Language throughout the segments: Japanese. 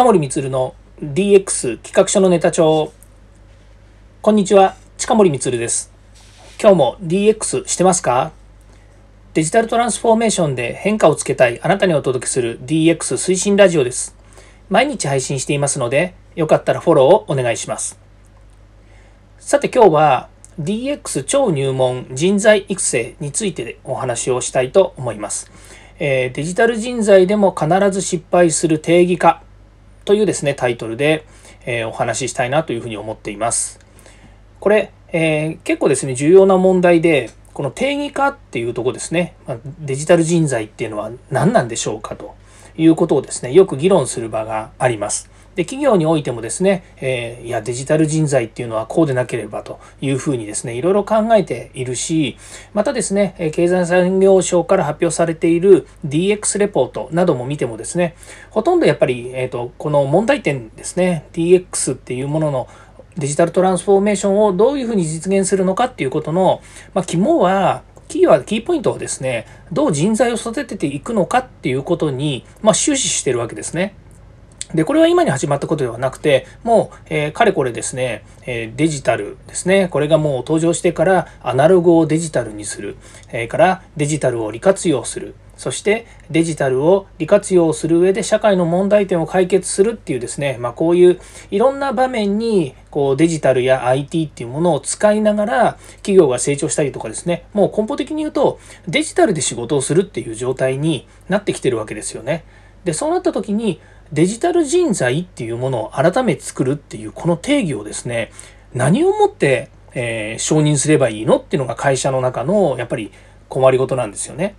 近森光の DX 企画書のネタ帳。こんにちは近森光です。今日も DX してますか？デジタルトランスフォーメーションで変化をつけたいあなたにお届けする DX 推進ラジオです。毎日配信していますのでよかったらフォローをお願いします。さて今日は DX 超入門人材育成についてお話をしたいと思います。えデジタル人材でも必ず失敗する定義化。というですね、タイトルで、えお話ししたいなというふうに思っています。これ、え、結構ですね、重要な問題で、この定義化っていうとこですね、まデジタル人材っていうのは何なんでしょうかということをですね、よく議論する場があります。で企業においてもですね、えー、いやデジタル人材っていうのはこうでなければというふうにですねいろいろ考えているしまたですね経済産業省から発表されている DX レポートなども見てもですねほとんどやっぱり、えーと、この問題点ですね DX っていうもののデジタルトランスフォーメーションをどういうふうに実現するのかっていうことの、まあ、肝は企業はキーポイントをですねどう人材を育てていくのかっていうことに、まあ、終始してるわけですね。で、これは今に始まったことではなくて、もう、えー、かれこれですね、えー、デジタルですね、これがもう登場してからアナログをデジタルにする、えー、からデジタルを利活用する、そしてデジタルを利活用する上で社会の問題点を解決するっていうですね、まあ、こういういろんな場面にこうデジタルや IT っていうものを使いながら企業が成長したりとかですね、もう根本的に言うとデジタルで仕事をするっていう状態になってきてるわけですよね。で、そうなった時にデジタル人材っていうものを改めて作るっていうこの定義をですね何をもって、えー、承認すればいいのっていうのが会社の中のやっぱり困りごとなんですよね。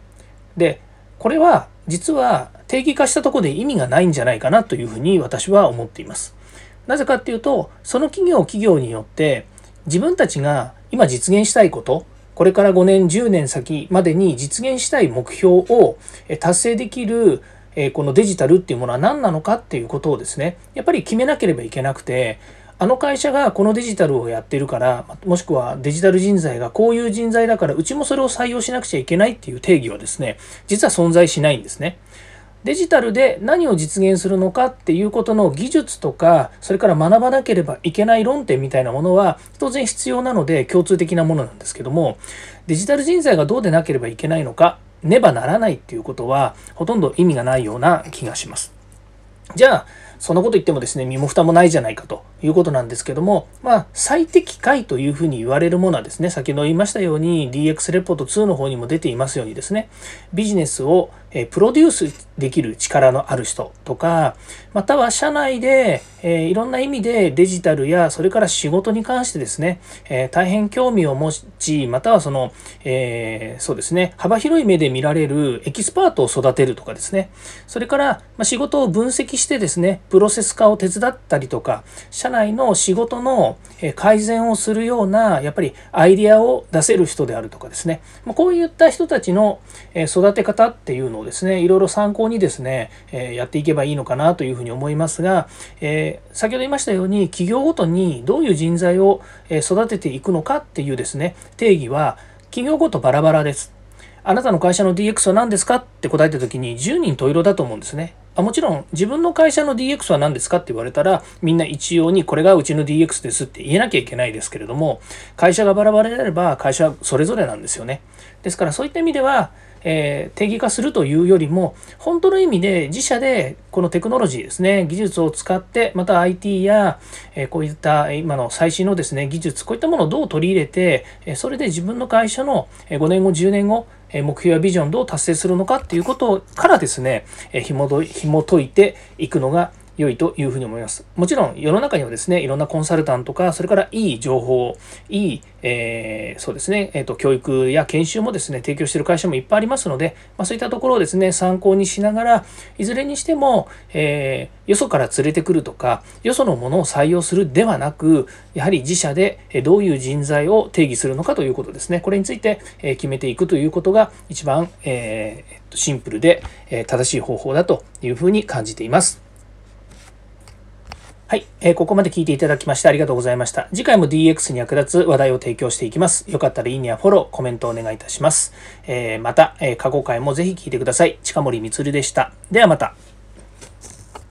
でこれは実は定義化したとこで意味がないんじゃないかなというふうに私は思っています。なぜかっていうとその企業企業によって自分たちが今実現したいことこれから5年10年先までに実現したい目標を達成できるえこのデジタルっていうものは何なのかっていうことをですねやっぱり決めなければいけなくてあの会社がこのデジタルをやってるからもしくはデジタル人材がこういう人材だからうちもそれを採用しなくちゃいけないっていう定義はですね実は存在しないんですね。デジタルで何を実現するのかっていうことの技術とかそれから学ばなければいけない論点みたいなものは当然必要なので共通的なものなんですけどもデジタル人材がどうでなければいけないのかねばならないっていうことはほとんど意味がないような気がします。じゃあそんなこと言ってもですね身も蓋もないじゃないかということなんですけどもまあ最適解というふうに言われるものはですね先ほど言いましたように DX レポート2の方にも出ていますようにですねビジネスをプロデュースできる力のある人とかまたは社内で、いろんな意味でデジタルやそれから仕事に関してですね、大変興味を持ちまたはその、えー、そうですね幅広い目で見られるエキスパートを育てるとかですねそれから、仕事を分析してですねプロセス化を手伝ったりとか社内の仕事の改善をするようなやっぱりアイデアを出せる人であるとかですねこういった人たちの育て方っていうのをですねいろいろ参考にですね、やっていけばいいのかなというふうに思いますが、え先ほど言いましたように企業ごとにどういう人材を育てていくのかっていうですね定義は企業ごとバラバラです。あなたの会社の DX は何ですかって答えた時に10人十色だと思うんですね。あもちろん自分の会社の DX は何ですかって言われたらみんな一様にこれがうちの DX ですって言えなきゃいけないですけれども会社がバラバラであれば会社それぞれなんですよね。ですからそういった意味ではえー、定義化するというよりも本当の意味で自社でこのテクノロジーですね技術を使ってまた IT や、えー、こういった今の最新のですね技術こういったものをどう取り入れてそれで自分の会社の5年後10年後目標やビジョンどう達成するのかっていうことからですねひも解いていくのが良いというふうに思います。もちろん世の中にはですね、いろんなコンサルタントとか、それからいい情報、いい、えー、そうですね、えっ、ー、と、教育や研修もですね、提供している会社もいっぱいありますので、まあ、そういったところをですね、参考にしながら、いずれにしても、えー、よそから連れてくるとか、よそのものを採用するではなく、やはり自社でどういう人材を定義するのかということですね。これについて決めていくということが一番、えー、シンプルで正しい方法だというふうに感じています。はい、えー、ここまで聞いていただきましてありがとうございました。次回も DX に役立つ話題を提供していきます。よかったらいいねやフォロー、コメントお願いいたします。えー、また、えー、過去回もぜひ聞いてください。近森光でした。ではまた。